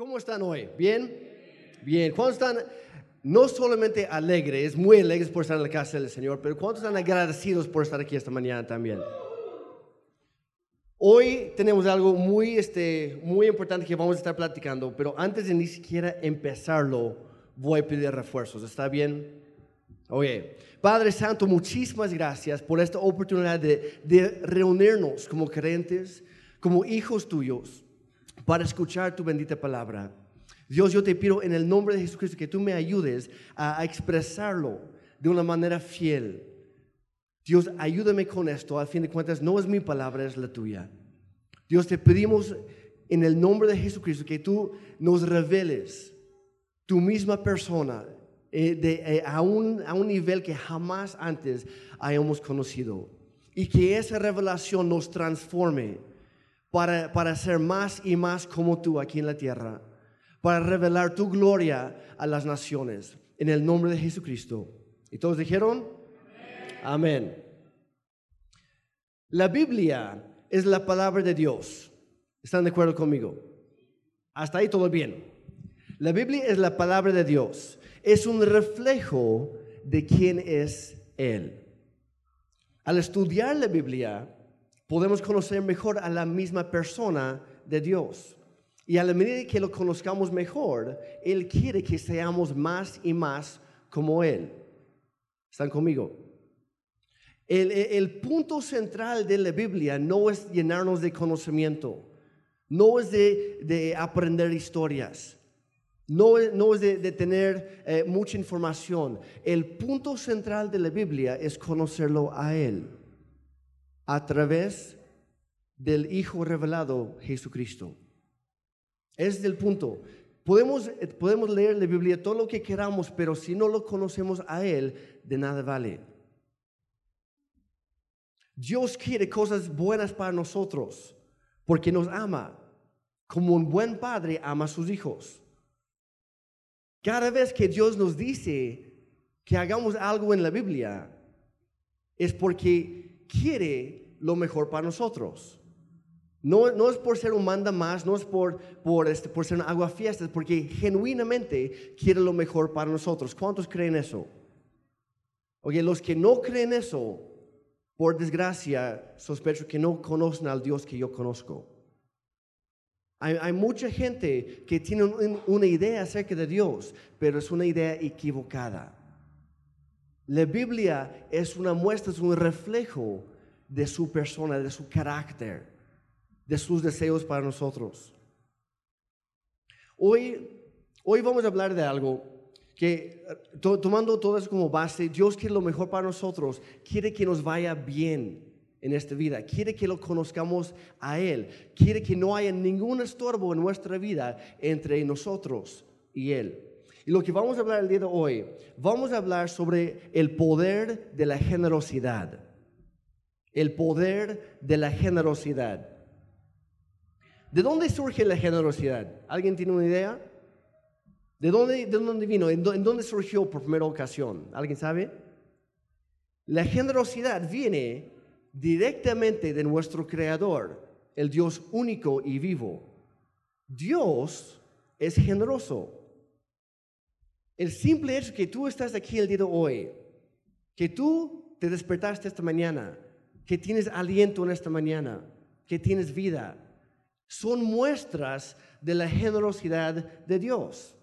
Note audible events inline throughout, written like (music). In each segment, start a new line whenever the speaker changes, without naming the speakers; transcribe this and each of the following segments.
¿Cómo están hoy? ¿Bien? Bien. ¿Cuántos están no solamente alegres, muy alegres por estar en la casa del Señor, pero cuántos están agradecidos por estar aquí esta mañana también? Hoy tenemos algo muy, este, muy importante que vamos a estar platicando, pero antes de ni siquiera empezarlo, voy a pedir refuerzos. ¿Está bien? Oye, Padre Santo, muchísimas gracias por esta oportunidad de, de reunirnos como creyentes, como hijos tuyos para escuchar tu bendita palabra. Dios, yo te pido en el nombre de Jesucristo que tú me ayudes a, expresarlo de una manera fiel. Dios, ayúdame con esto. Al fin de cuentas, no es mi palabra, es la tuya. Dios, te pedimos en el nombre de Jesucristo que tú nos reveles tu misma persona eh, eh, a, un, a un nivel que jamás antes hayamos conocido. Y que esa revelación nos transforme para, para ser más y más como tú aquí en la tierra, para revelar tu gloria a las naciones, en el nombre de Jesucristo. ¿Y todos dijeron? Amén. La Biblia es la palabra de Dios. ¿Están de acuerdo conmigo? Hasta ahí todo bien. La Biblia es la palabra de Dios. Es un reflejo de quién es Él. Al estudiar la Biblia, podemos conocer mejor a la misma persona de Dios. Y a la medida que lo conozcamos mejor, Él quiere que seamos más y más como Él. ¿Están conmigo? El, punto central de la Biblia no es llenarnos de conocimiento, no es de, aprender historias, no, no es de, tener eh, mucha información. El punto central de la Biblia es conocerlo a Él a través del Hijo revelado Jesucristo. Es el punto. Podemos, podemos leer la Biblia todo lo que queramos, pero si no lo conocemos a Él, de nada vale. Dios quiere cosas buenas para nosotros porque nos ama, como un buen padre ama a sus hijos. Cada vez que Dios nos dice que hagamos algo en la Biblia, es porque quiere lo mejor para nosotros. No, no es por ser un manda más, no es por, por, este, por ser un agua fiesta, es porque genuinamente quiere lo mejor para nosotros. ¿Cuántos creen eso? Oye, los que no creen eso, por desgracia, sospecho que no conocen al Dios que yo conozco. Hay mucha gente que tiene una idea acerca de Dios, pero es una idea equivocada. La Biblia es una muestra, es un reflejo de su persona, de su carácter, de sus deseos para nosotros. Hoy, hoy vamos a hablar de algo que, tomando todo eso como base, Dios quiere lo mejor para nosotros, quiere que nos vaya bien en esta vida, quiere que lo conozcamos a Él, quiere que no haya ningún estorbo en nuestra vida entre nosotros y Él. Y lo que vamos a hablar el día de hoy, vamos a hablar sobre el poder de la generosidad el poder de la generosidad. ¿De dónde surge la generosidad? ¿Alguien tiene una idea? ¿De dónde, de dónde vino? ¿En dónde surgió por primera ocasión? ¿Alguien sabe? La generosidad viene directamente de nuestro Creador, el Dios único y vivo. Dios es generoso. El simple hecho que tú estás aquí el día de hoy, que tú te despertaste esta mañana, que tienes aliento en esta mañana, que tienes vida, son muestras de la generosidad de Dios.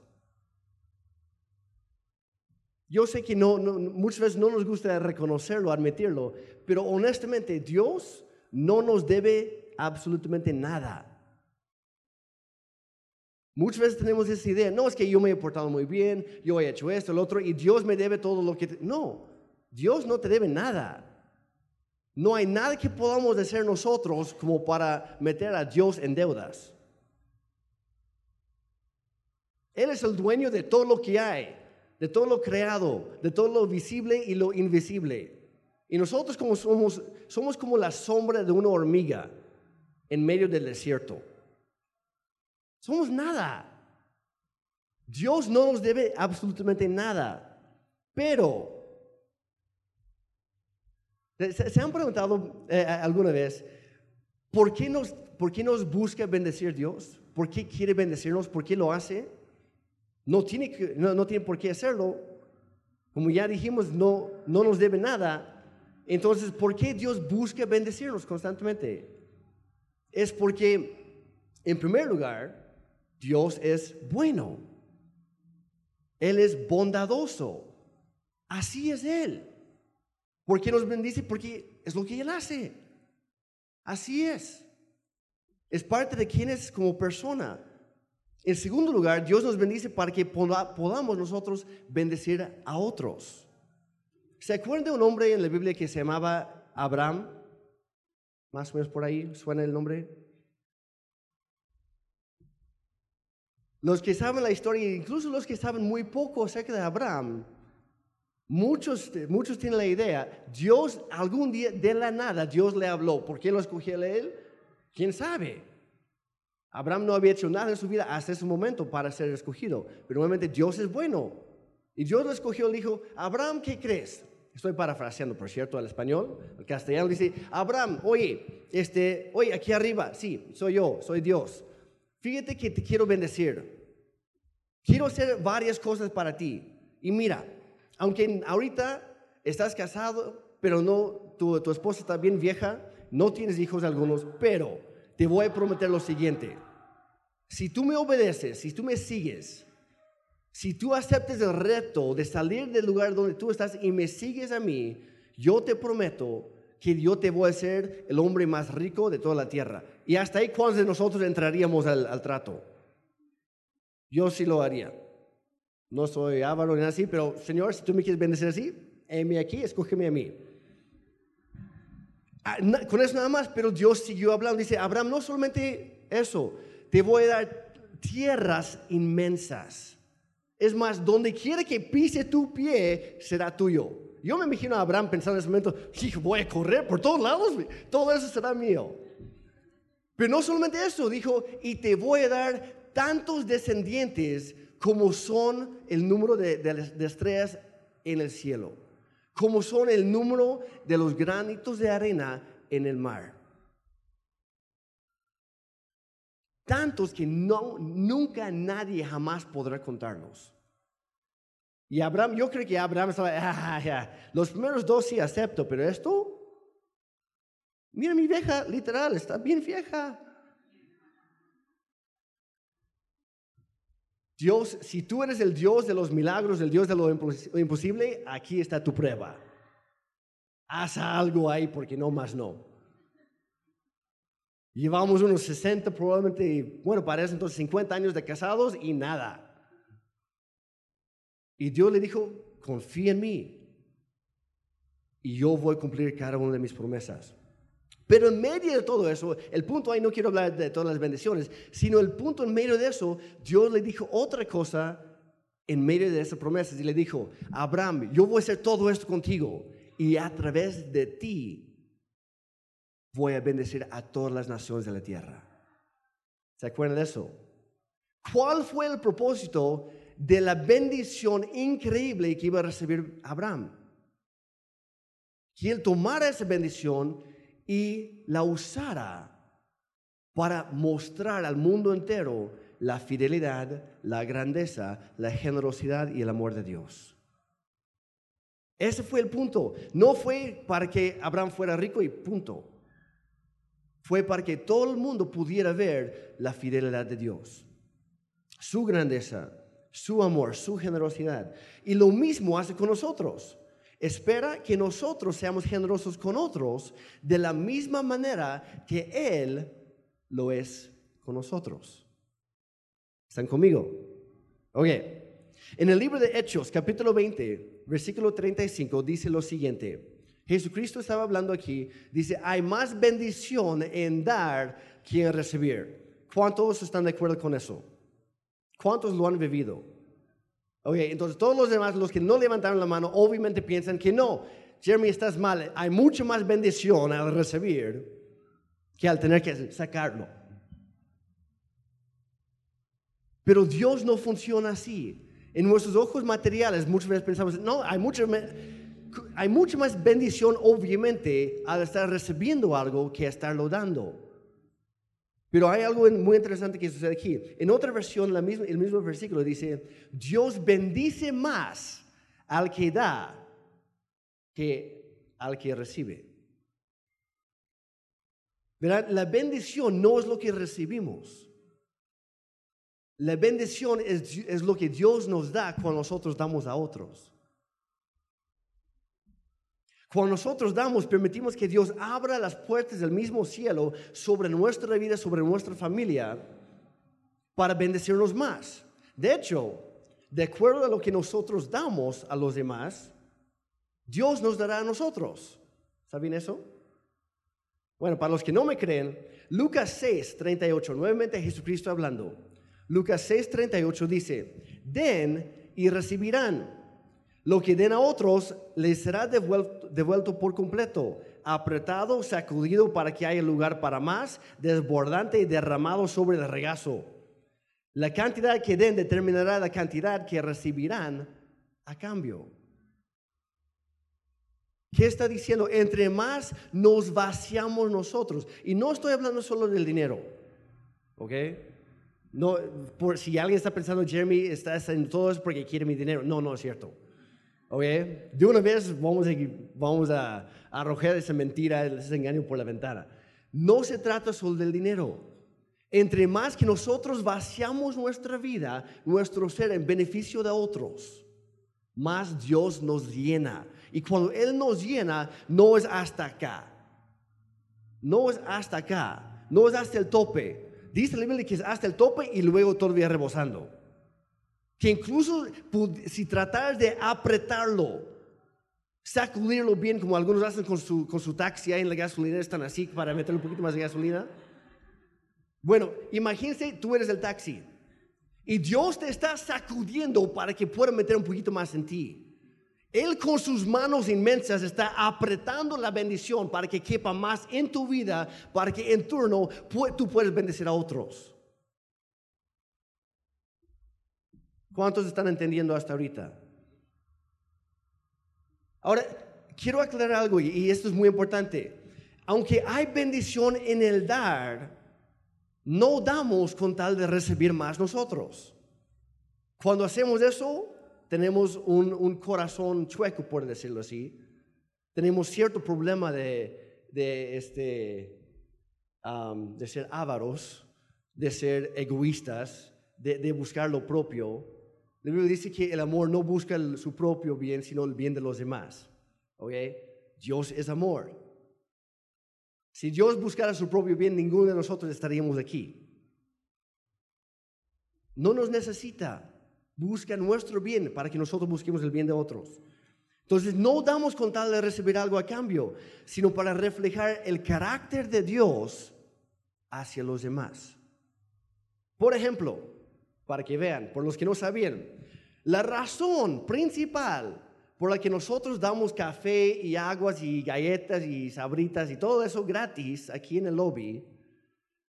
Yo sé que muchas veces no nos gusta reconocerlo, admitirlo, pero honestamente Dios no nos debe absolutamente nada. Muchas veces tenemos esa idea, no es que yo me he portado muy bien, yo he hecho esto, lo otro, y Dios me debe todo lo que... No, Dios no te debe nada. No hay nada que podamos hacer nosotros como para meter a Dios en deudas. Él es el dueño de todo lo que hay, de todo lo creado, de todo lo visible y lo invisible. Y nosotros como somos, somos como la sombra de una hormiga en medio del desierto. Somos nada. Dios no nos debe absolutamente nada. Pero ¿Se, han preguntado eh, alguna vez por qué, nos, por qué nos busca bendecir Dios? por qué quiere bendecirnos, por qué lo hace. No tiene, no, no tiene por qué hacerlo. Como ya dijimos, no, no nos debe nada. Entonces, ¿por qué Dios busca bendecirnos constantemente? Es porque, en primer lugar, Dios es bueno. Él es bondadoso. Así es Él. ¿Por qué nos bendice? Porque es lo que Él hace. Así es. Es parte de quién es como persona. En segundo lugar, Dios nos bendice para que podamos nosotros bendecir a otros. ¿Se acuerdan de un hombre en la Biblia que se llamaba Abraham? Más o menos por ahí suena el nombre. Los que saben la historia, incluso los que saben muy poco acerca de Abraham, muchos, muchos tienen la idea, Dios algún día de la nada, Dios le habló. ¿Por qué lo escogió a él? ¿Quién sabe? Abraham no había hecho nada en su vida hasta ese momento para ser escogido, pero nuevamente Dios es bueno. Y Dios lo escogió, le dijo, Abraham, ¿qué crees? Estoy parafraseando, por cierto, al español. El castellano dice, Abraham, oye, este, oye, aquí arriba, sí, soy yo, soy Dios. Fíjate que te quiero bendecir. Quiero hacer varias cosas para ti. Y mira, aunque ahorita estás casado, pero no, tu, tu esposa está bien vieja, no tienes hijos algunos, pero te voy a prometer lo siguiente. Si tú me obedeces, si tú me sigues, si tú aceptes el reto de salir del lugar donde tú estás y me sigues a mí, yo te prometo que yo te voy a ser el hombre más rico de toda la tierra. Y hasta ahí, ¿cuántos de nosotros entraríamos al, trato? Yo sí lo haría. No soy avaro ni así, pero Señor, si tú me quieres bendecir así, heme aquí, escógeme a mí. Ah, con eso nada más, pero Dios siguió hablando. Dice, Abraham, no solamente eso, te voy a dar tierras inmensas. Es más, donde quiera que pise tu pie, será tuyo. Yo me imagino a Abraham pensando en ese momento, hijo, voy a correr por todos lados, todo eso será mío. Pero no solamente eso, dijo, y te voy a dar tantos descendientes como son el número de, estrellas en el cielo como son el número de los granitos de arena en el mar. Tantos que no, nunca nadie jamás podrá contarlos. Y Abraham, yo creo que Abraham estaba, ah, los primeros dos sí acepto, pero esto, mira mi vieja, literal, está bien vieja. Dios, si tú eres el Dios de los milagros, el Dios de lo imposible, aquí está tu prueba. Haz algo ahí porque no más no. Llevamos unos 60 probablemente, bueno, parece entonces 50 años de casados y nada. Y Dios le dijo, confía en mí y yo voy a cumplir cada una de mis promesas. Pero en medio de todo eso, el punto ahí no quiero hablar de todas las bendiciones, sino el punto en medio de eso, Dios le dijo otra cosa en medio de esas promesas y le dijo, Abraham, yo voy a hacer todo esto contigo y a través de ti voy a bendecir a todas las naciones de la tierra. ¿Se acuerdan de eso? ¿Cuál fue el propósito de la bendición increíble que iba a recibir Abraham? Que él tomara esa bendición y la usara para mostrar al mundo entero la fidelidad, la grandeza, la generosidad y el amor de Dios. Ese fue el punto. No fue para que Abraham fuera rico y punto. Fue para que todo el mundo pudiera ver la fidelidad de Dios, su grandeza, su amor, su generosidad. Y lo mismo hace con nosotros espera que nosotros seamos generosos con otros de la misma manera que Él lo es con nosotros. ¿Están conmigo? Ok. En el libro de Hechos, capítulo 20, versículo 35, dice lo siguiente. Jesucristo estaba hablando aquí, dice, hay más bendición en dar que en recibir. ¿Cuántos están de acuerdo con eso? ¿Cuántos lo han vivido? Ok, entonces todos los demás, los que no levantaron la mano, obviamente piensan que no. Jeremy, estás mal. Hay mucha más bendición al recibir que al tener que sacarlo. Pero Dios no funciona así. En nuestros ojos materiales muchas veces pensamos, no, hay mucha, hay mucha más bendición obviamente al estar recibiendo algo que estarlo dando. Pero hay algo muy interesante que sucede aquí. En otra versión, el mismo versículo dice, Dios bendice más al que da que al que recibe. ¿Verdad? La bendición no es lo que recibimos. La bendición es lo que Dios nos da cuando nosotros damos a otros. Cuando nosotros damos, permitimos que Dios abra las puertas del mismo cielo sobre nuestra vida, sobre nuestra familia, para bendecirnos más. De hecho, de acuerdo a lo que nosotros damos a los demás, Dios nos dará a nosotros. ¿Saben eso? Bueno, para los que no me creen, Lucas 6, 38, nuevamente Jesucristo hablando. Lucas 6, 38 dice, den y recibirán lo que den a otros les será devuelto, por completo, apretado, sacudido para que haya lugar para más, desbordante y derramado sobre el regazo. La cantidad que den determinará la cantidad que recibirán a cambio. ¿Qué está diciendo? Entre más nos vaciamos nosotros. Y no estoy hablando solo del dinero. ¿Ok? No, por, si alguien está pensando, Jeremy está haciendo todo eso porque quiere mi dinero. No, no es cierto. Oye, de una vez vamos a, vamos a arrojar esa mentira, ese engaño por la ventana. No se trata solo del dinero. Entre más que nosotros vaciamos nuestra vida, nuestro ser en beneficio de otros, más Dios nos llena. Y cuando Él nos llena, no es hasta acá. No es hasta acá. No es hasta el tope. Dice la Biblia que es hasta el tope y luego todavía rebosando que incluso si tratar de apretarlo, sacudirlo bien, como algunos hacen con su, con su taxi ahí en la gasolina, están así para meter un poquito más de gasolina. Bueno, imagínense, tú eres el taxi y Dios te está sacudiendo para que pueda meter un poquito más en ti. Él con sus manos inmensas está apretando la bendición para que quepa más en tu vida, para que en turno tú puedas bendecir a otros. ¿Cuántos están entendiendo hasta ahorita? Ahora, quiero aclarar algo y esto es muy importante. Aunque hay bendición en el dar, no damos con tal de recibir más nosotros. Cuando hacemos eso, tenemos un, corazón chueco, por decirlo así. Tenemos cierto problema de, este, de ser ávaros, de ser egoístas, de, de buscar lo propio. La Biblia dice que el amor no busca su propio bien, sino el bien de los demás. ¿Ok? Dios es amor. Si Dios buscara su propio bien, ninguno de nosotros estaríamos aquí. No nos necesita. Busca nuestro bien para que nosotros busquemos el bien de otros. Entonces no damos con tal de recibir algo a cambio, sino para reflejar el carácter de Dios hacia los demás. Por ejemplo, para que vean, por los que no sabían. La razón principal por la que nosotros damos café y aguas y galletas y sabritas y todo eso gratis aquí en el lobby,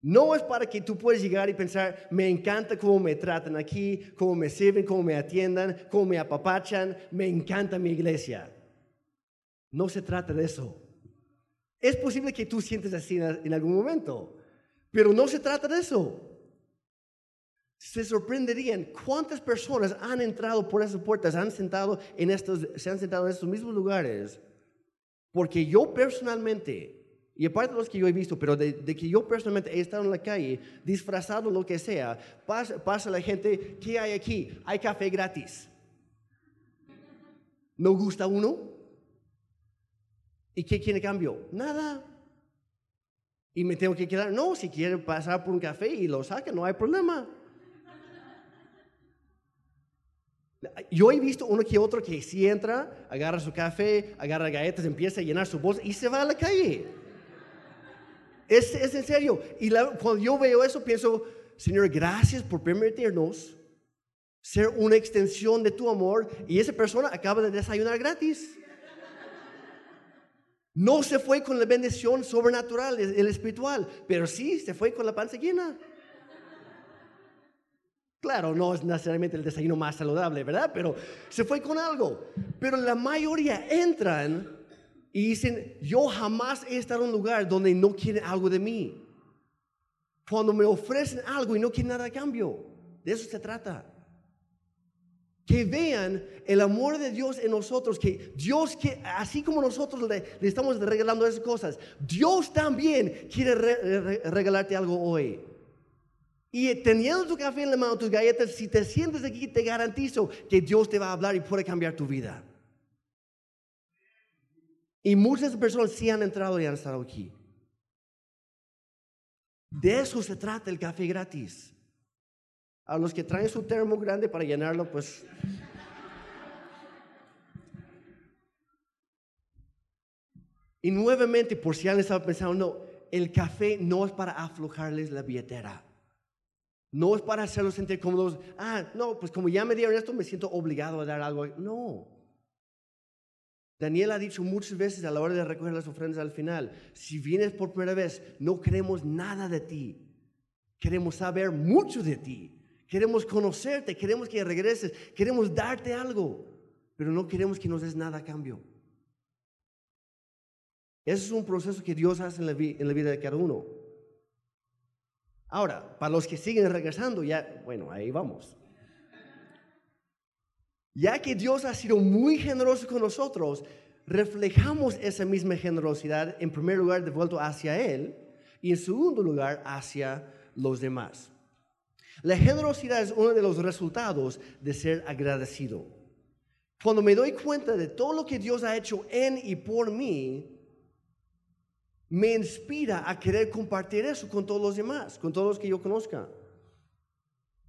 no es para que tú puedas llegar y pensar, me encanta cómo me tratan aquí, cómo me sirven, cómo me atiendan, cómo me apapachan, me encanta mi iglesia. No se trata de eso. Es posible que tú sientes así en algún momento, pero no se trata de eso se sorprenderían cuántas personas han entrado por esas puertas, han sentado en estos, se han sentado en estos mismos lugares, porque yo personalmente, y aparte de los que yo he visto, pero de, que yo personalmente he estado en la calle, disfrazado lo que sea, pasa, la gente, ¿qué hay aquí? Hay café gratis. ¿No gusta uno? ¿Y qué quiere cambio? Nada. Y me tengo que quedar, no, si quiere pasar por un café y lo saca, no hay problema. Yo he visto uno que otro que si entra, agarra su café, agarra galletas, empieza a llenar su bolsa y se va a la calle. Es, es en serio. Y cuando yo veo eso, pienso, Señor, gracias por permitirnos ser una extensión de tu amor. Y esa persona acaba de desayunar gratis. No se fue con la bendición sobrenatural, el espiritual, pero sí se fue con la panza llena. Claro, no es necesariamente el desayuno más saludable, ¿verdad? Pero se fue con algo. Pero la mayoría entran y dicen, yo jamás he estado en un lugar donde no quieren algo de mí. Cuando me ofrecen algo y no quieren nada a cambio. De eso se trata. Que vean el amor de Dios en nosotros, que Dios, que así como nosotros le, estamos regalando esas cosas, Dios también quiere regalarte algo hoy. Y teniendo tu café en la mano, tus galletas, si te sientes aquí, te garantizo que Dios te va a hablar y puede cambiar tu vida. Y muchas personas sí han entrado y han estado aquí. De eso se trata el café gratis. A los que traen su termo grande para llenarlo, pues... Y nuevamente, por si alguien estaba pensando, no, el café no es para aflojarles la billetera. No es para hacerlos sentir cómodos. Ah, no, pues como ya me dieron esto, me siento obligado a dar algo. No. Daniel ha dicho muchas veces a la hora de recoger las ofrendas al final, si vienes por primera vez, no queremos nada de ti. Queremos saber mucho de ti. Queremos conocerte, queremos que regreses, queremos darte algo, pero no queremos que nos des nada a cambio. Ese es un proceso que Dios hace en la, vida de cada uno. Ahora, para los que siguen regresando, ya, bueno, ahí vamos. Ya que Dios ha sido muy generoso con nosotros, reflejamos esa misma generosidad en primer lugar de vuelto hacia Él y en segundo lugar hacia los demás. La generosidad es uno de los resultados de ser agradecido. Cuando me doy cuenta de todo lo que Dios ha hecho en y por mí, me inspira a querer compartir eso con todos los demás, con todos los que yo conozca.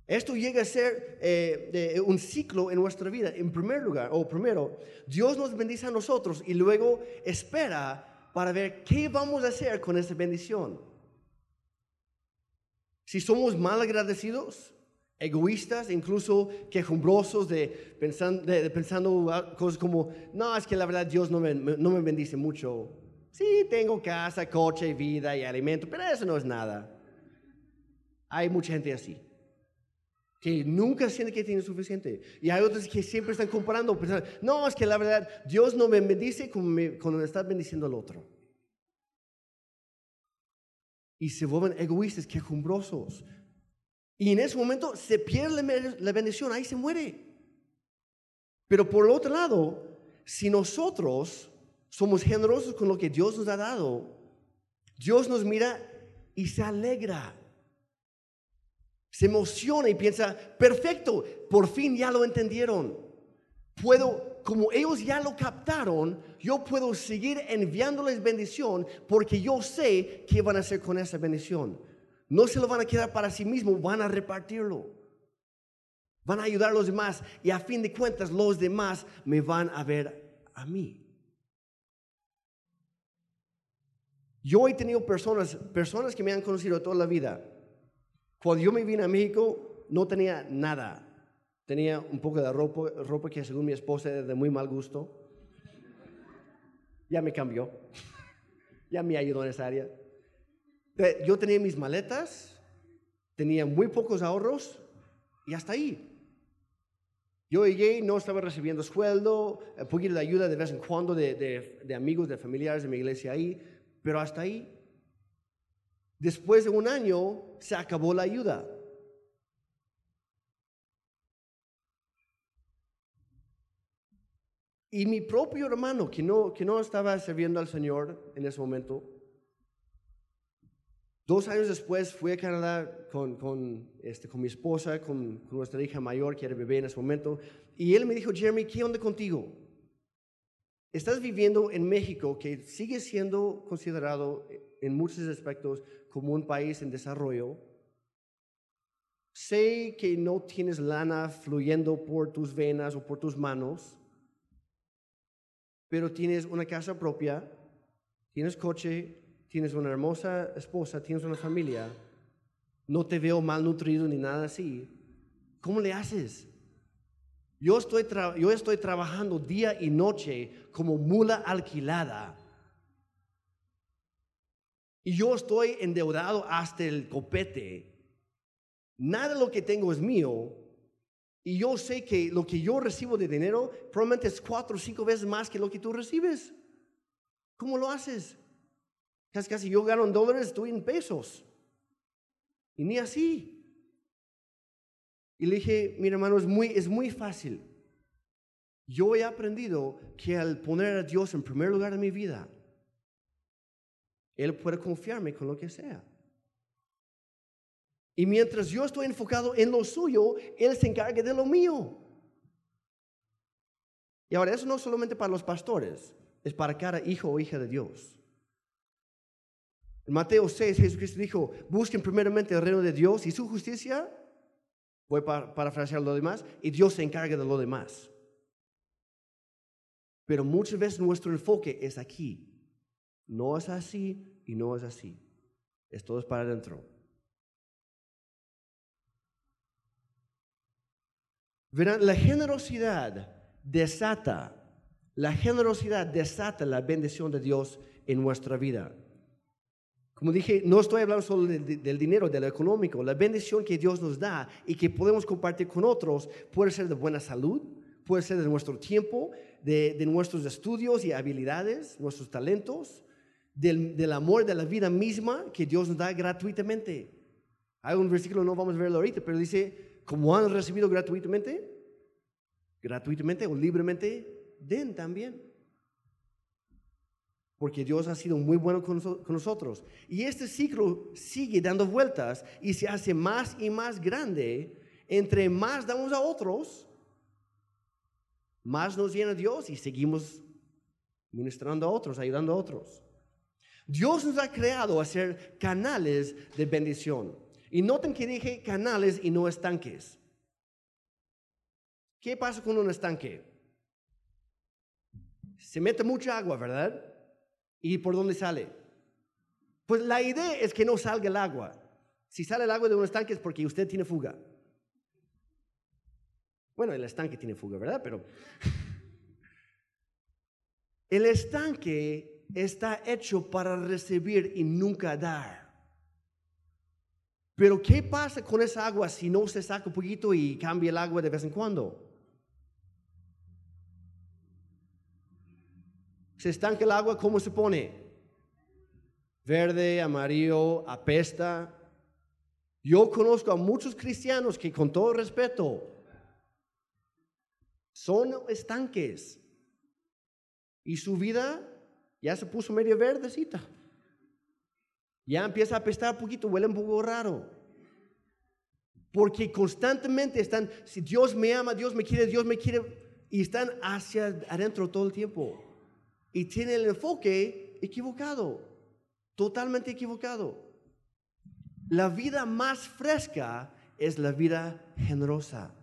Esto llega a ser eh, un ciclo en nuestra vida. En primer lugar, o primero, Dios nos bendice a nosotros y luego espera para ver qué vamos a hacer con esa bendición. Si somos mal agradecidos, egoístas, incluso quejumbrosos de pensando, de, pensando, cosas como, no, es que la verdad Dios no me, no me bendice mucho. Sí, tengo casa, coche, vida y alimento, pero eso no es nada. Hay mucha gente así, que nunca siente que tiene suficiente. Y hay otros que siempre están comparando, pensando, no, es que la verdad Dios no me bendice como me, cuando me está bendiciendo al otro y se vuelven egoístas, quejumbrosos. Y en ese momento se pierde la bendición, ahí se muere. Pero por el otro lado, si nosotros somos generosos con lo que Dios nos ha dado, Dios nos mira y se alegra. Se emociona y piensa, perfecto, por fin ya lo entendieron. Puedo como ellos ya lo captaron, yo puedo seguir enviándoles bendición porque yo sé qué van a hacer con esa bendición. No se lo van a quedar para sí mismos, van a repartirlo. Van a ayudar a los demás y a fin de cuentas los demás me van a ver a mí. Yo he tenido personas, personas que me han conocido toda la vida. Cuando yo me vine a México no tenía nada. Tenía un poco de ropa, ropa que según mi esposa era de muy mal gusto. Ya me cambió. (laughs) ya me ayudó en esa área. Yo tenía mis maletas, tenía muy pocos ahorros y hasta ahí. Yo llegué, no estaba recibiendo sueldo, un poquito de ayuda de vez en cuando de, de, de amigos, de familiares de mi iglesia ahí, pero hasta ahí. Después de un año se acabó la ayuda. Y mi propio hermano, que no, que no estaba sirviendo al Señor en ese momento, dos años después fui a Canadá con, con, este, con mi esposa, con, con, nuestra hija mayor, que era bebé en ese momento, y él me dijo, Jeremy, ¿qué onda contigo? Estás viviendo en México, que sigue siendo considerado en muchos aspectos como un país en desarrollo. Sé que no tienes lana fluyendo por tus venas o por tus manos, pero tienes una casa propia, tienes coche, tienes una hermosa esposa, tienes una familia, no te veo malnutrido ni nada así, ¿cómo le haces? Yo estoy, yo estoy trabajando día y noche como mula alquilada. Y yo estoy endeudado hasta el copete. Nada de lo que tengo es mío, y yo sé que lo que yo recibo de dinero probablemente es cuatro o cinco veces más que lo que tú recibes. ¿Cómo lo haces? Casi casi yo gano en dólares, tú en pesos. Y ni así. Y le dije, mi hermano, es muy, es muy fácil. Yo he aprendido que al poner a Dios en primer lugar en mi vida, Él puede confiarme con lo que sea. Y mientras yo estoy enfocado en lo suyo, Él se encarga de lo mío. Y ahora, eso no solamente para los pastores, es para cada hijo o hija de Dios. En Mateo 6, Jesucristo dijo, busquen primeramente el reino de Dios y su justicia. Voy a parafrasear lo demás. Y Dios se encarga de lo demás. Pero muchas veces nuestro enfoque es aquí. No es así y no es así. Esto es para adentro. Verán, la generosidad desata, la generosidad desata la bendición de Dios en nuestra vida. Como dije, no estoy hablando solo del dinero, de lo económico. La bendición que Dios nos da y que podemos compartir con otros puede ser de buena salud, puede ser de nuestro tiempo, de, nuestros estudios y habilidades, nuestros talentos, del, del, amor de la vida misma que Dios nos da gratuitamente. Hay un versículo, no vamos a verlo ahorita, pero dice, como han recibido gratuitamente, gratuitamente o libremente, den también porque Dios ha sido muy bueno con, nosotros. Y este ciclo sigue dando vueltas y se hace más y más grande. Entre más damos a otros, más nos llena Dios y seguimos ministrando a otros, ayudando a otros. Dios nos ha creado a ser canales de bendición. Y noten que dije canales y no estanques. ¿Qué pasa con un estanque? Se mete mucha agua, ¿verdad? ¿Y por dónde sale? Pues la idea es que no salga el agua. Si sale el agua de un estanque es porque usted tiene fuga. Bueno, el estanque tiene fuga, ¿verdad? Pero (laughs) el estanque está hecho para recibir y nunca dar. Pero ¿qué pasa con esa agua si no se saca un poquito y cambia el agua de vez en cuando? Se estanca el agua, ¿cómo se pone? Verde, amarillo, apesta. Yo conozco a muchos cristianos que con todo respeto son estanques y su vida ya se puso medio verdecita. Ya empieza a apestar un poquito, huele un poco raro. Porque constantemente están, si Dios me ama, Dios me quiere, Dios me quiere, y están hacia adentro todo el tiempo y tiene el enfoque equivocado, totalmente equivocado. La vida más fresca es la vida generosa.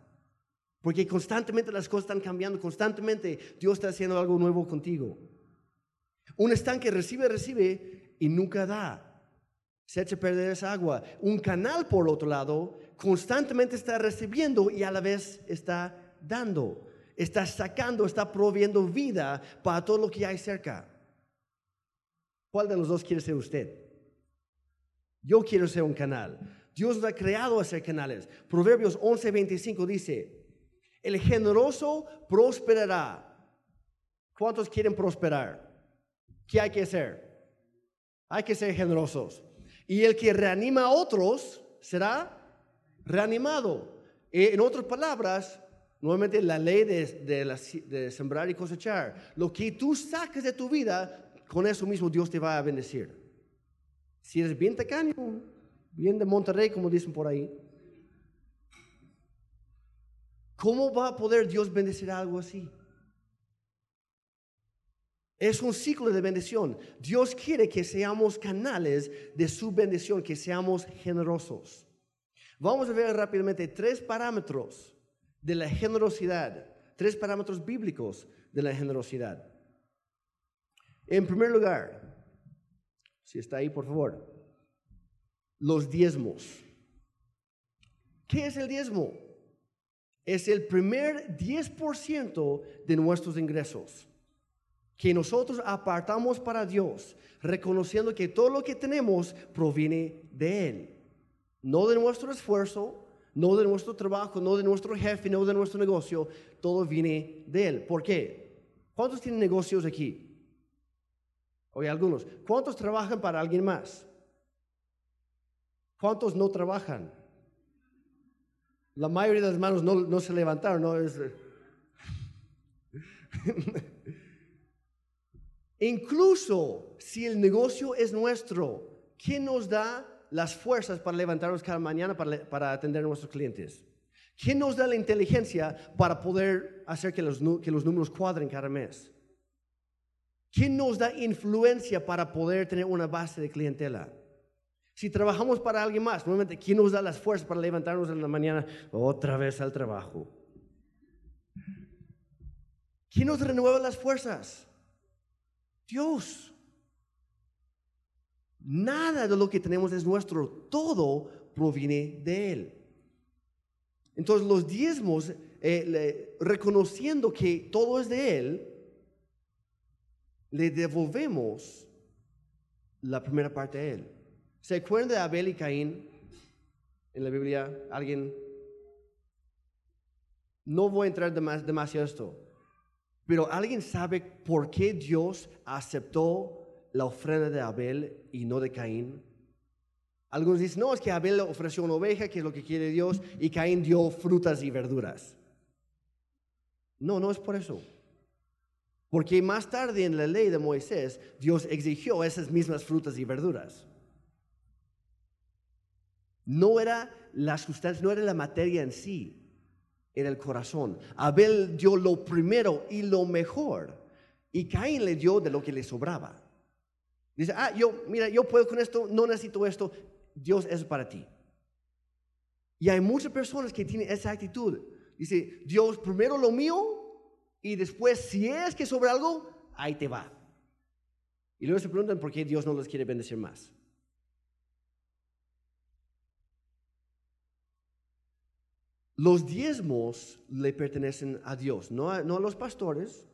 Porque constantemente las cosas están cambiando, constantemente Dios está haciendo algo nuevo contigo. Un estanque recibe, recibe y nunca da. Se echa a perder esa agua. Un canal, por otro lado, constantemente está recibiendo y a la vez está dando está sacando, está proviendo vida para todo lo que hay cerca. ¿Cuál de los dos quiere ser usted? Yo quiero ser un canal. Dios nos ha creado a ser canales. Proverbios 11:25 dice, el generoso prosperará. ¿Cuántos quieren prosperar? ¿Qué hay que hacer? Hay que ser generosos. Y el que reanima a otros será reanimado. En otras palabras, Nuevamente la ley de, sembrar y cosechar. Lo que tú saques de tu vida, con eso mismo Dios te va a bendecir. Si eres bien tacaño, bien de Monterrey, como dicen por ahí, ¿cómo va a poder Dios bendecir algo así? Es un ciclo de bendición. Dios quiere que seamos canales de su bendición, que seamos generosos. Vamos a ver rápidamente tres parámetros de la generosidad. Tres parámetros bíblicos de la generosidad. En primer lugar, si está ahí, por favor, los diezmos. ¿Qué es el diezmo? Es el primer 10% de nuestros ingresos que nosotros apartamos para Dios, reconociendo que todo lo que tenemos proviene de Él, no de nuestro esfuerzo, no de nuestro trabajo, no de nuestro jefe, no de nuestro negocio, todo viene de Él. ¿Por qué? ¿Cuántos tienen negocios aquí? Oye, algunos. ¿Cuántos trabajan para alguien más? ¿Cuántos no trabajan? La mayoría de las manos no, no se levantaron, ¿no? Es, (laughs) Incluso si el negocio es nuestro, ¿quién nos da las fuerzas para levantarnos cada mañana para, para atender a nuestros clientes? ¿Quién nos da la inteligencia para poder hacer que los, que los números cuadren cada mes? ¿Quién nos da influencia para poder tener una base de clientela? Si trabajamos para alguien más, nuevamente, ¿quién nos da las fuerzas para levantarnos en la mañana otra vez al trabajo? ¿Quién nos renueva las fuerzas? Dios. Nada de lo que tenemos es nuestro, todo proviene de Él. Entonces los diezmos, eh, reconociendo que todo es de Él, le devolvemos la primera parte a Él. ¿Se acuerdan de Abel y Caín en la Biblia? ¿Alguien? No voy a entrar demasiado esto, pero ¿alguien sabe por qué Dios aceptó la ofrenda de Abel y no de Caín? Algunos dicen, no, es que Abel ofreció una oveja, que es lo que quiere Dios, y Caín dio frutas y verduras. No, no es por eso. Porque más tarde en la ley de Moisés, Dios exigió esas mismas frutas y verduras. No era la sustancia, no era la materia en sí, era el corazón. Abel dio lo primero y lo mejor, y Caín le dio de lo que le sobraba. Dice, ah, yo, mira, yo puedo con esto, no necesito esto, Dios es para ti. Y hay muchas personas que tienen esa actitud. Dice, Dios primero lo mío y después, si es que sobre algo, ahí te va. Y luego se preguntan por qué Dios no los quiere bendecir más. Los diezmos le pertenecen a Dios, no no a los pastores.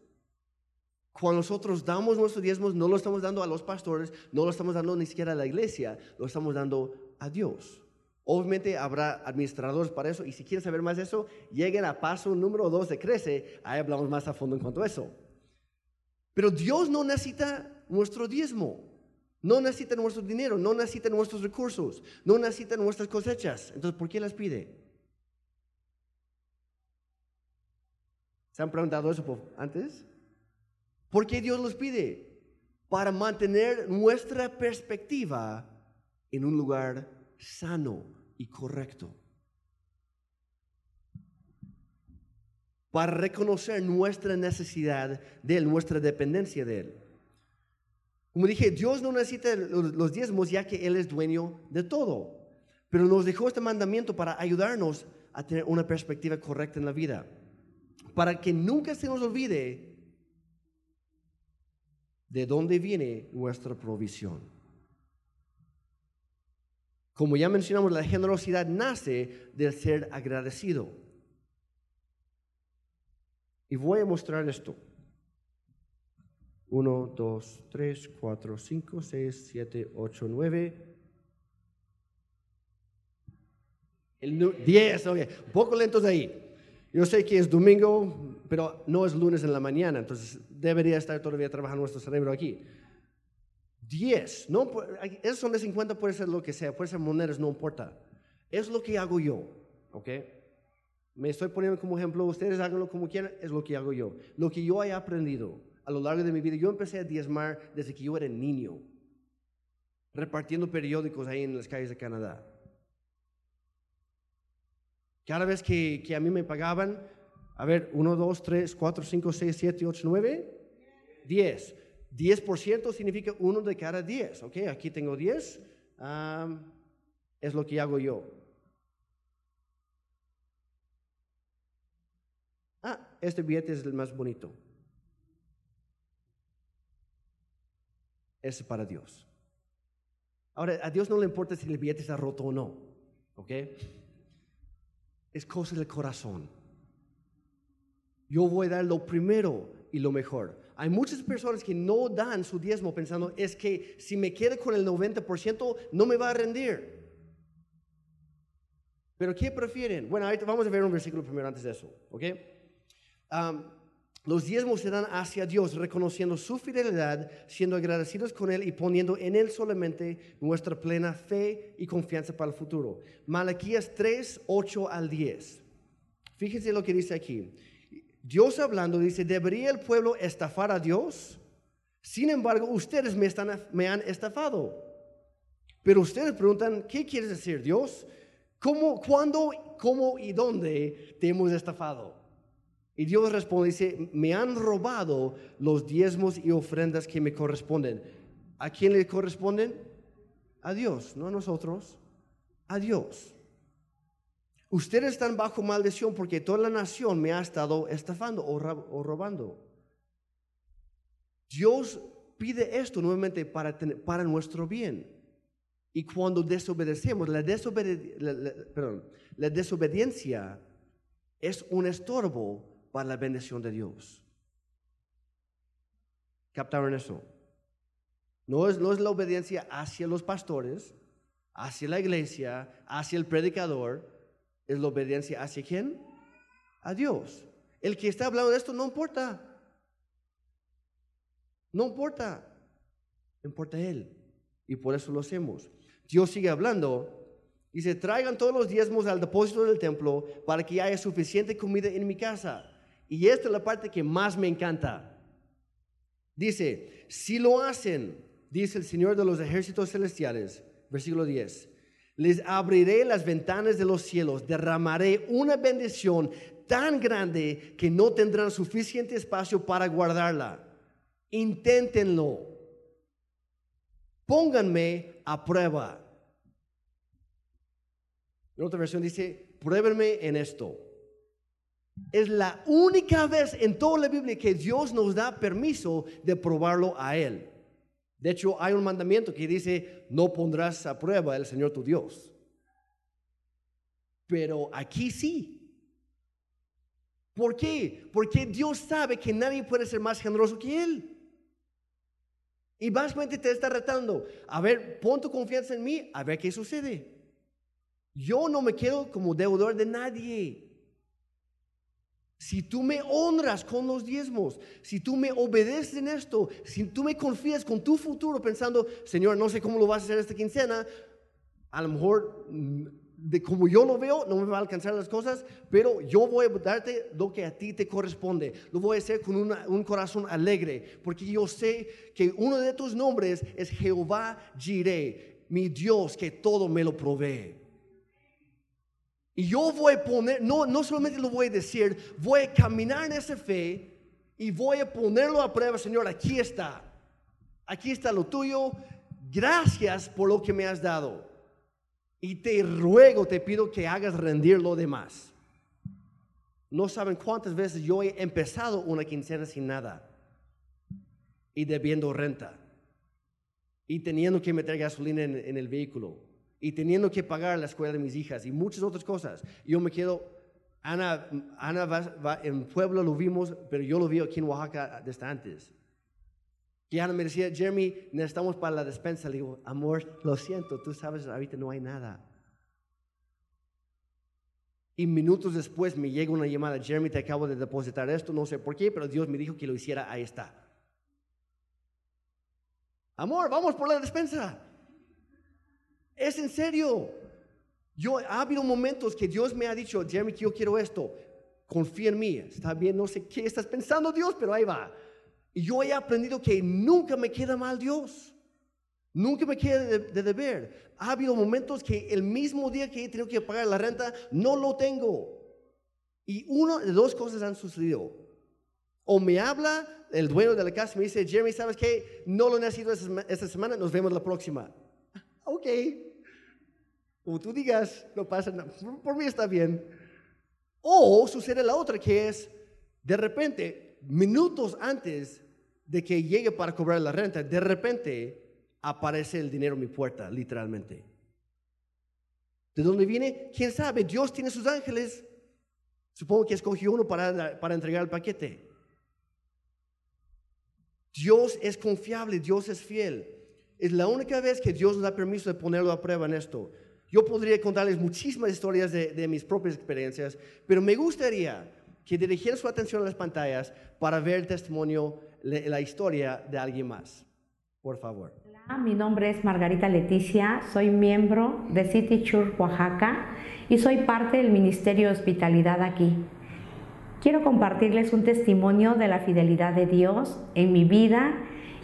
Cuando nosotros damos nuestros diezmos, no lo estamos dando a los pastores, no lo estamos dando ni siquiera a la iglesia, lo estamos dando a Dios. Obviamente habrá administradores para eso y si quieren saber más de eso, lleguen a paso número 2 de Crece, ahí hablamos más a fondo en cuanto a eso. Pero Dios no necesita nuestro diezmo, no necesita nuestro dinero, no necesita nuestros recursos, no necesita nuestras cosechas. Entonces, ¿por qué las pide? ¿Se han preguntado eso antes? ¿Por qué Dios los pide? Para mantener nuestra perspectiva en un lugar sano, y correcto. Para reconocer nuestra necesidad de Él, nuestra dependencia de Él. Como dije, Dios no necesita los diezmos ya que Él es dueño de todo. Pero nos dejó este mandamiento para ayudarnos a tener una perspectiva correcta en la vida. Para que nunca se nos olvide de dónde viene nuestra provisión. Como ya mencionamos, la generosidad nace del ser agradecido. Y voy a mostrar esto. 1, 2, 3, 4, 5, 6, 7, 8, 9. El 10, ok. Un poco lentos ahí. Yo sé que es domingo, pero no es lunes en la mañana, entonces debería estar todavía trabajando nuestro cerebro aquí. 10, no, esos son de 50, puede ser lo que sea, puede ser monedas, no importa. Es lo que hago yo, ¿ok? Me estoy poniendo como ejemplo, ustedes háganlo como quieran, es lo que hago yo. Lo que yo he aprendido a lo largo de mi vida, yo empecé a diezmar desde que yo era niño, repartiendo periódicos ahí en las calles de Canadá. Cada vez que, que a mí me pagaban, a ver, 1, 2, 3, 4, 5, 6, 7, 8, 9, 10. 10% significa uno de cada 10. ¿Ok? Aquí tengo 10. es lo que hago yo. Ah, este billete es el más bonito. Es para Dios. Ahora, a Dios no le importa si el billete está roto o no. ¿Ok? Es cosa del corazón. Yo voy a dar lo primero y lo mejor. Hay muchas personas que no dan su diezmo pensando, es que si me quedo con el 90% no me va a rendir. Pero ¿qué prefieren? Bueno, ahorita vamos a ver un versículo primero antes de eso, ¿ok? Los diezmos se dan hacia Dios, reconociendo su fidelidad, siendo agradecidos con Él y poniendo en Él solamente nuestra plena fe y confianza para el futuro. Malaquías 3, 8 al 10. Fíjense lo que dice aquí. Dios hablando dice, ¿debería el pueblo estafar a Dios? Sin embargo, ustedes me, están, me han estafado. Pero ustedes preguntan, ¿qué quieres decir Dios? ¿Cómo, cuándo, cómo y dónde te hemos estafado? Y Dios responde, dice, me han robado los diezmos y ofrendas que me corresponden. ¿A quién le corresponden? A Dios, no a nosotros, a Dios. Ustedes están bajo maldición porque toda la nación me ha estado estafando o, robando. Dios pide esto nuevamente para, para nuestro bien. Y cuando desobedecemos, la, la desobediencia es un estorbo para la bendición de Dios. ¿Captaron eso? No es, no es la obediencia hacia los pastores, hacia la iglesia, hacia el predicador, es la obediencia hacia quién? A Dios. El que está hablando de esto no importa. No importa. Importa Él. Y por eso lo hacemos. Dios sigue hablando. Dice, traigan todos los diezmos al depósito del templo para que haya suficiente comida en mi casa. Y esta es la parte que más me encanta. Dice, si lo hacen, dice el Señor de los ejércitos celestiales, versículo 10, les abriré las ventanas de los cielos, derramaré una bendición tan grande que no tendrán suficiente espacio para guardarla. Inténtenlo. Pónganme a prueba. En otra versión dice, pruébenme en esto. Es la única vez en toda la Biblia que Dios nos da permiso de probarlo a Él. De hecho, hay un mandamiento que dice, no pondrás a prueba al Señor tu Dios. Pero aquí sí. ¿Por qué? Porque Dios sabe que nadie puede ser más generoso que Él. Y básicamente te está retando. A ver, pon tu confianza en mí, a ver qué sucede. Yo no me quedo como deudor de nadie. Si tú me honras con los diezmos, si tú me obedeces en esto, si tú me confías con tu futuro pensando, Señor, no sé cómo lo vas a hacer esta quincena, a lo mejor mm, de como yo lo veo, no me va a alcanzar las cosas, pero yo voy a darte lo que a ti te corresponde. Lo voy a hacer con un corazón alegre, porque yo sé que uno de tus nombres es Jehová Jireh, mi Dios que todo me lo provee. Y yo voy a poner, no, no solamente lo voy a decir, voy a caminar en esa fe y voy a ponerlo a prueba, Señor, aquí está. Aquí está lo tuyo. Gracias por lo que me has dado. Y te ruego, te pido que hagas rendir lo demás. No saben cuántas veces yo he empezado una quincena sin nada y debiendo renta y teniendo que meter gasolina en el vehículo y teniendo que pagar la escuela de mis hijas y muchas otras cosas. Yo me quedo, Ana, Ana va, en Pueblo lo vimos, pero yo lo vi aquí en Oaxaca desde antes. Y Ana me decía, Jeremy, necesitamos para la despensa. Le digo, amor, lo siento, tú sabes, ahorita no hay nada. Y minutos después me llega una llamada, Jeremy, te acabo de depositar esto, no sé por qué, pero Dios me dijo que lo hiciera, ahí está. Amor, vamos por la despensa. Es en serio. Yo, ha habido momentos que Dios me ha dicho, Jeremy, yo quiero esto. Confía en mí. Está bien, no sé qué estás pensando, Dios, pero ahí va. Y yo he aprendido que nunca me queda mal Dios. Nunca me queda de, deber. Ha habido momentos que el mismo día que he tenido que pagar la renta, no lo tengo. Y una de dos cosas han sucedido. O me habla el dueño de la casa y me dice, Jeremy, ¿sabes qué? No lo necesito esta semana, nos vemos la próxima. Ok, como tú digas, no pasa nada, por mí está bien. O sucede la otra que es, de repente, minutos antes de que llegue para cobrar la renta, de repente aparece el dinero en mi puerta, literalmente. ¿De dónde viene? ¿Quién sabe? Dios tiene sus ángeles. Supongo que escogió uno para, para entregar el paquete. Dios es confiable, Dios es fiel. Es la única vez que Dios nos da permiso de ponerlo a prueba en esto. Yo podría contarles muchísimas historias de, mis propias experiencias, pero me gustaría que dirigieran su atención a las pantallas para ver el testimonio, la historia de alguien más. Por favor.
Hola, mi nombre es Margarita Leticia, soy miembro de City Church Oaxaca y soy parte del Ministerio de Hospitalidad aquí. Quiero compartirles un testimonio de la fidelidad de Dios en mi vida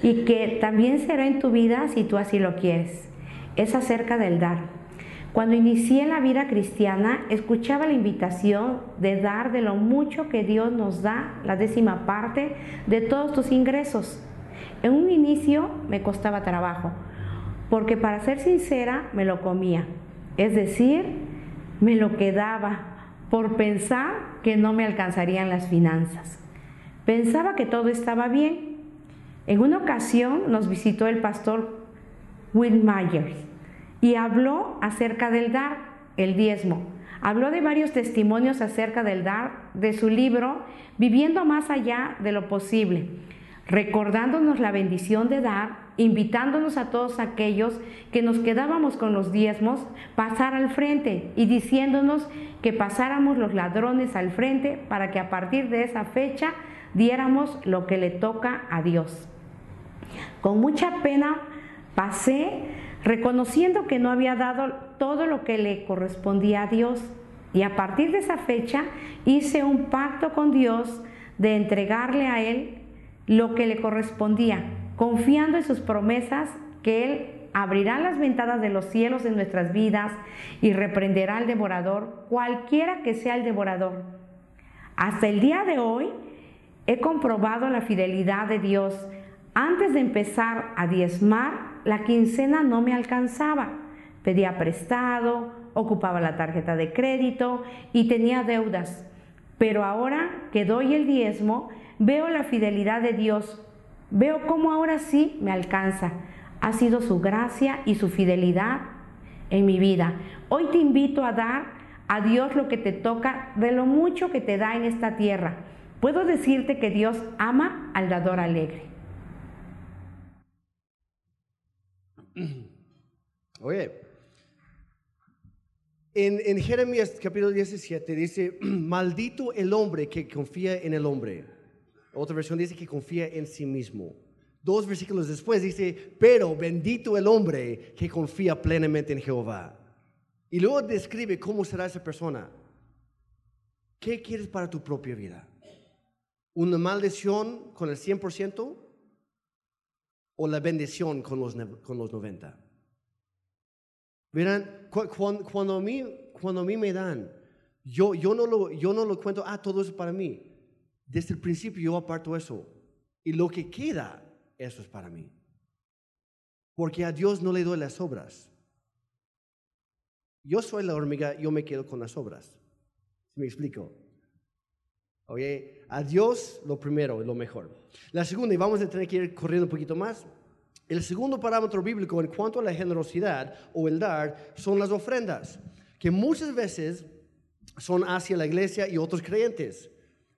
y que también será en tu vida si tú así lo quieres. Es acerca del dar. Cuando inicié la vida cristiana, escuchaba la invitación de dar de lo mucho que Dios nos da, la décima parte de todos tus ingresos. En un inicio me costaba trabajo, porque para ser sincera me lo comía, es decir, me lo quedaba por pensar que no me alcanzarían las finanzas. Pensaba que todo estaba bien. En una ocasión nos visitó el pastor Will Myers y habló acerca del dar, el diezmo. Habló de varios testimonios acerca del dar de su libro, Viviendo más allá de lo posible, recordándonos la bendición de dar, invitándonos a todos aquellos que nos quedábamos con los diezmos, pasar al frente y diciéndonos que pasáramos los ladrones al frente para que a partir de esa fecha diéramos lo que le toca a Dios. Con mucha pena pasé reconociendo que no había dado todo lo que le correspondía a Dios. Y a partir de esa fecha hice un pacto con Dios de entregarle a Él lo que le correspondía, confiando en sus promesas que Él abrirá las ventanas de los cielos en nuestras vidas y reprenderá al devorador, cualquiera que sea el devorador. Hasta el día de hoy he comprobado la fidelidad de Dios. Antes de empezar a diezmar, la quincena no me alcanzaba. Pedía prestado, ocupaba la tarjeta de crédito y tenía deudas. Pero ahora que doy el diezmo, veo la fidelidad de Dios. Veo cómo ahora sí me alcanza. Ha sido su gracia y su fidelidad en mi vida. Hoy te invito a dar a Dios lo que te toca de lo mucho que te da en esta tierra. Puedo decirte que Dios ama al dador alegre. (clears throat)
Oye, en, Jeremías capítulo 17 dice, (clears throat) maldito el hombre que confía en el hombre. Otra versión dice que confía en sí mismo. Dos versículos después dice, pero bendito el hombre que confía plenamente en Jehová. Y luego describe cómo será esa persona. ¿Qué quieres para tu propia vida? ¿Una maldición con el 100%? O la bendición con los, con los 90. Verán, cuando, a mí, cuando me dan, yo, yo, no lo, yo no lo cuento, ah, todo es para mí. Desde el principio yo aparto eso. Y lo que queda, eso es para mí. Porque a Dios no le doy las obras. Yo soy la hormiga, yo me quedo con las obras. ¿Me explico? Oye, a Dios lo primero, lo mejor. La segunda, y vamos a tener que ir corriendo un poquito más. El segundo parámetro bíblico en cuanto a la generosidad o el dar son las ofrendas, que muchas veces son hacia la iglesia y otros creyentes.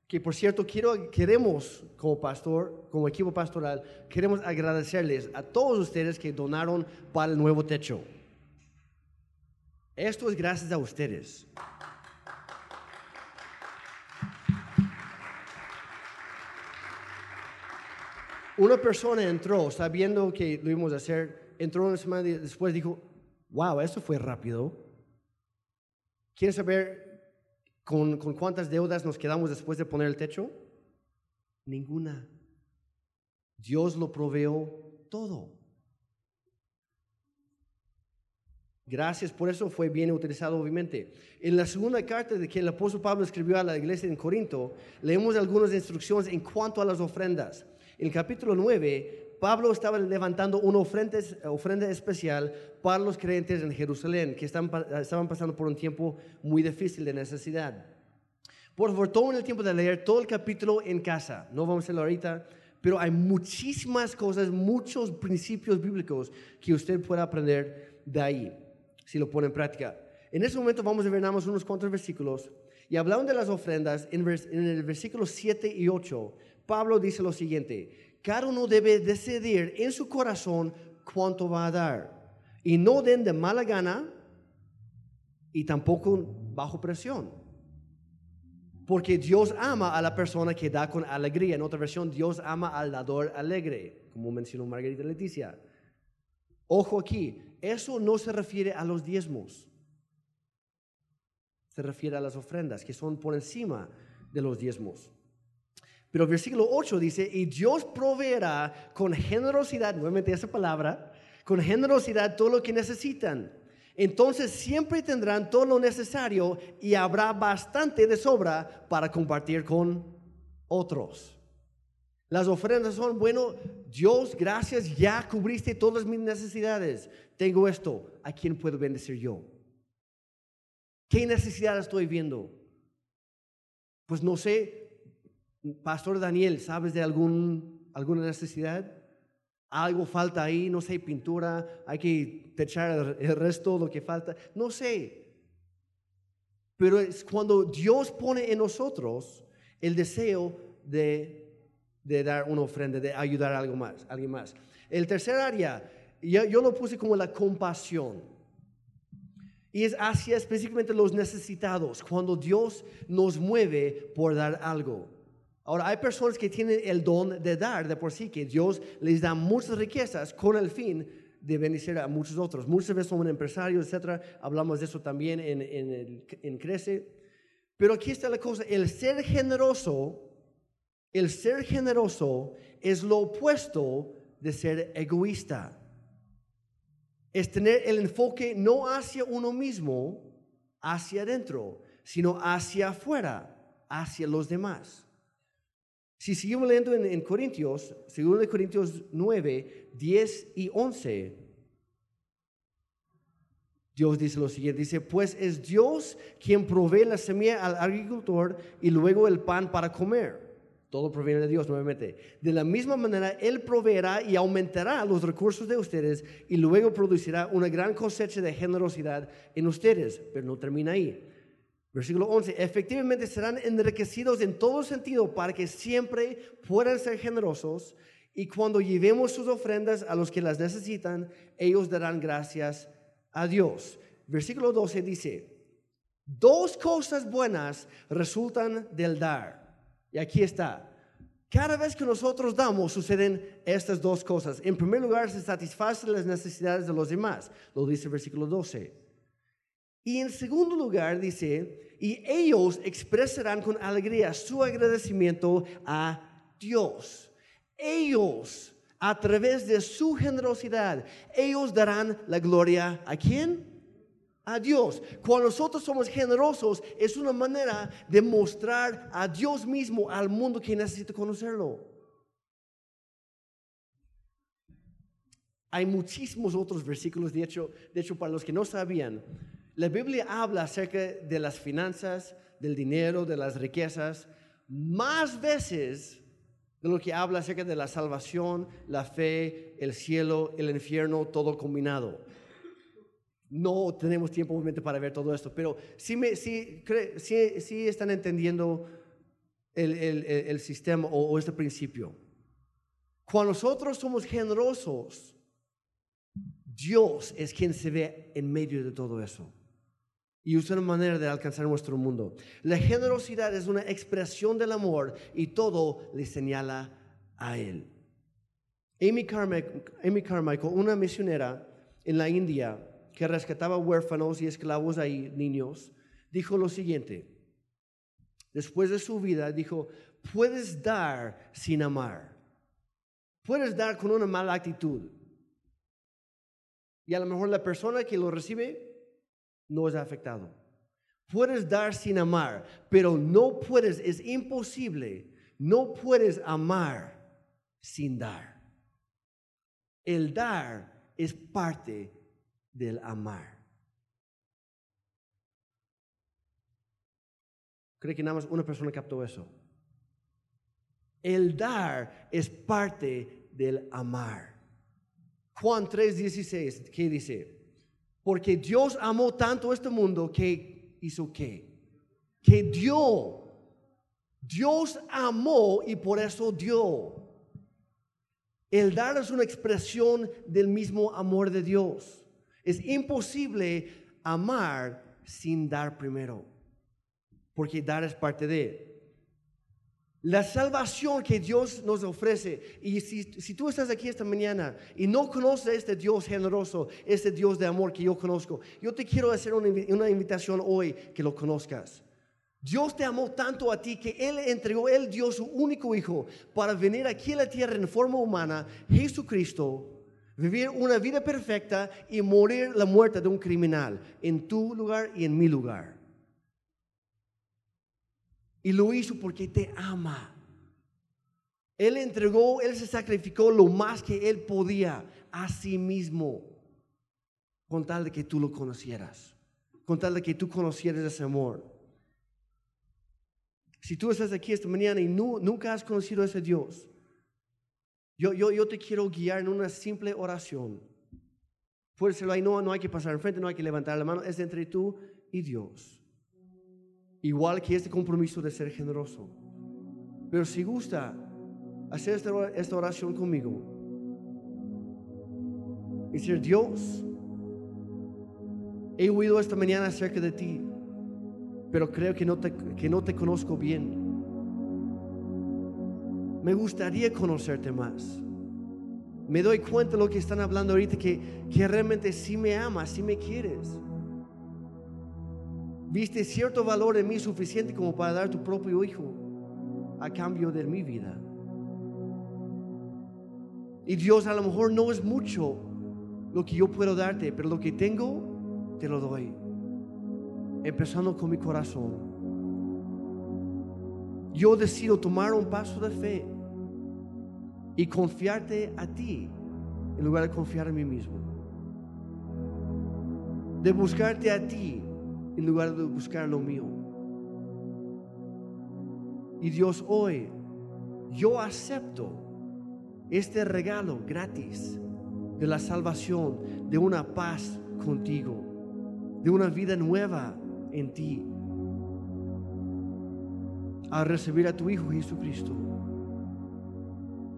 Que por cierto, quiero, queremos como pastor, como equipo pastoral, queremos agradecerles a todos ustedes que donaron para el nuevo techo. Esto es gracias a ustedes. Una persona entró sabiendo que lo íbamos a hacer, entró una semana y después dijo, wow, eso fue rápido. ¿Quieren saber con, con cuántas deudas nos quedamos después de poner el techo? Ninguna. Dios lo proveó todo. Gracias por eso fue bien utilizado, obviamente. En la segunda carta de que el apóstol Pablo escribió a la iglesia en Corinto, leemos algunas instrucciones en cuanto a las ofrendas. El capítulo 9, Pablo estaba levantando una ofrenda, ofrenda especial para los creyentes en Jerusalén, que estaban, estaban pasando por un tiempo muy difícil de necesidad. Por favor, tomen el tiempo de leer todo el capítulo en casa. No vamos a hacerlo ahorita, pero hay muchísimas cosas, muchos principios bíblicos que usted puede aprender de ahí, si lo pone en práctica. En este momento vamos a ver nada más unos cuantos versículos. Y hablando de las ofrendas, en, en el versículo 7 y 8, Pablo dice lo siguiente, cada uno debe decidir en su corazón cuánto va a dar. Y no den de mala gana y tampoco bajo presión. Porque Dios ama a la persona que da con alegría. En otra versión, Dios ama al dador alegre, como mencionó Margarita Leticia. Ojo aquí, eso no se refiere a los diezmos. Se refiere a las ofrendas, que son por encima de los diezmos. Pero el versículo 8 dice, y Dios proveerá con generosidad, nuevamente esa palabra, con generosidad todo lo que necesitan. Entonces siempre tendrán todo lo necesario y habrá bastante de sobra para compartir con otros. Las ofrendas son, bueno, Dios, gracias, ya cubriste todas mis necesidades. Tengo esto, ¿a quién puedo bendecir yo? ¿Qué necesidad estoy viendo? Pues no sé, Pastor Daniel, ¿sabes de algún, alguna necesidad? Algo falta ahí, no sé, pintura, hay que techar el resto, lo que falta, no sé. Pero es cuando Dios pone en nosotros el deseo de, de dar una ofrenda, de ayudar a algo más, alguien más. El tercer área, yo, yo lo puse como la compasión. Y es hacia específicamente los necesitados, cuando Dios nos mueve por dar algo. Ahora, hay personas que tienen el don de dar de por sí, que Dios les da muchas riquezas con el fin de bendecir a muchos otros. Muchas veces son empresarios, etcétera. Hablamos de eso también en, en, en Crece. Pero aquí está la cosa: el ser generoso, el ser generoso es lo opuesto de ser egoísta. Es tener el enfoque no hacia uno mismo, hacia adentro, sino hacia afuera, hacia los demás. Si seguimos leyendo en, Corintios, 2 Corintios 9, 10 y 11, Dios dice lo siguiente, dice, pues es Dios quien provee la semilla al agricultor y luego el pan para comer. Todo proviene de Dios nuevamente. De la misma manera, Él proveerá y aumentará los recursos de ustedes y luego producirá una gran cosecha de generosidad en ustedes. Pero no termina ahí. Versículo 11, efectivamente serán enriquecidos en todo sentido para que siempre puedan ser generosos y cuando llevemos sus ofrendas a los que las necesitan, ellos darán gracias a Dios. Versículo 12 dice, dos cosas buenas resultan del dar. Y aquí está. Cada vez que nosotros damos suceden estas dos cosas. En primer lugar, se satisfacen las necesidades de los demás. Lo dice el versículo 12. Y en segundo lugar dice, y ellos expresarán con alegría su agradecimiento a Dios. Ellos, a través de su generosidad, ellos darán la gloria a quién? A Dios. Cuando nosotros somos generosos, es una manera de mostrar a Dios mismo al mundo que necesita conocerlo. Hay muchísimos otros versículos, de hecho, de hecho, para los que no sabían, la Biblia habla acerca de las finanzas, del dinero, de las riquezas, más veces de lo que habla acerca de la salvación, la fe, el cielo, el infierno, todo combinado. No tenemos tiempo obviamente para ver todo esto, pero sí, sí, están entendiendo el, sistema o, o este principio. Cuando nosotros somos generosos, Dios es quien se ve en medio de todo eso y es una manera de alcanzar nuestro mundo. La generosidad es una expresión del amor y todo le señala a Él. Amy Carmichael, una misionera en la India que rescataba huérfanos y esclavos ahí, niños, dijo lo siguiente. Después de su vida, dijo, puedes dar sin amar. Puedes dar con una mala actitud. Y a lo mejor la persona que lo recibe no es afectado. Puedes dar sin amar, pero no puedes, es imposible, no puedes amar sin dar. El dar es parte del amar. Creo que nada más una persona captó eso. El dar es parte del amar. Juan 3:16, ¿qué dice? Porque Dios amó tanto este mundo que hizo qué? Que dio. Dios amó y por eso dio. El dar es una expresión del mismo amor de Dios. Es imposible amar sin dar primero. porque dar es parte de. La salvación que Dios nos ofrece, y si, tú estás aquí esta mañana y no conoces a este Dios generoso, este Dios de amor que yo conozco, yo te quiero hacer una, una invitación hoy que lo conozcas. Dios te amó tanto a ti que Él entregó, Él dio su único hijo para venir aquí a la tierra en forma humana, Jesucristo, vivir una vida perfecta y morir la muerte de un criminal en tu lugar y en mi lugar. Y lo hizo porque te ama. Él entregó, Él se sacrificó lo más que Él podía a sí mismo, con tal de que tú lo conocieras, con tal de que tú conocieras ese amor. Si tú estás aquí esta mañana y nunca has conocido a ese Dios, yo, yo, yo te quiero guiar en una simple oración. Puede ser ahí, no, no hay que pasar enfrente, no hay que levantar la mano, es entre tú y Dios. Igual que este compromiso de ser generoso. Pero si gusta hacer esta, oración conmigo, y decir, Dios, he oído esta mañana acerca de ti pero creo que no te, que no te conozco bien. Me gustaría conocerte más. Me doy cuenta de lo que están hablando ahorita, que, que realmente sí me amas, sí me quieres. Viste cierto valor en mí suficiente como para dar tu propio hijo a cambio de mi vida. Y Dios a lo mejor no es mucho lo que yo puedo darte, pero lo que tengo, te lo doy empezando con mi corazón. Yo decido tomar un paso de fe y confiarte a ti en lugar de confiar en mí mismo. De buscarte a ti en lugar de buscar lo mío. Y Dios, hoy yo acepto este regalo gratis de la salvación, de una paz contigo, de una vida nueva en ti al recibir a tu Hijo Jesucristo.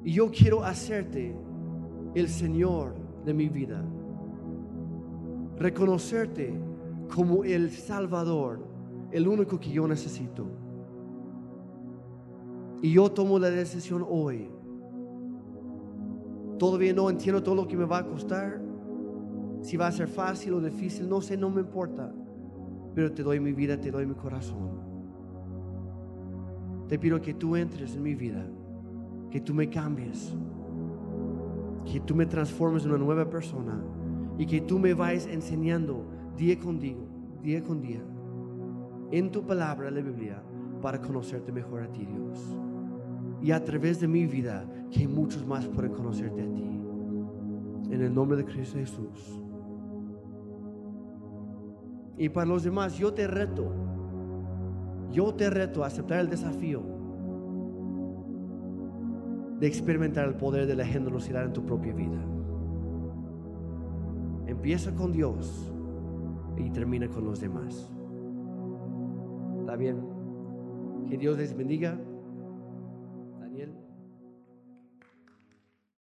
Y yo quiero hacerte el Señor de mi vida. Reconocerte como el Salvador, el único que yo necesito. Y yo tomo la decisión hoy. Todavía no entiendo todo lo que me va a costar. Si va a ser fácil o difícil, no sé, no me importa pero te doy mi vida, te doy mi corazón. Te pido que tú entres en mi vida, que tú me cambies, que tú me transformes en una nueva persona y que tú me vayas enseñando día con día, día con día, en tu palabra, la Biblia, para conocerte mejor a ti, Dios. Y a través de mi vida, que muchos más puedan conocerte a ti. En el nombre de Cristo Jesús. Y para los demás, yo te reto, yo te reto a aceptar el desafío de experimentar el poder de la generosidad en tu propia vida. Empieza con Dios y termina con los demás. ¿Está bien? Que Dios les bendiga.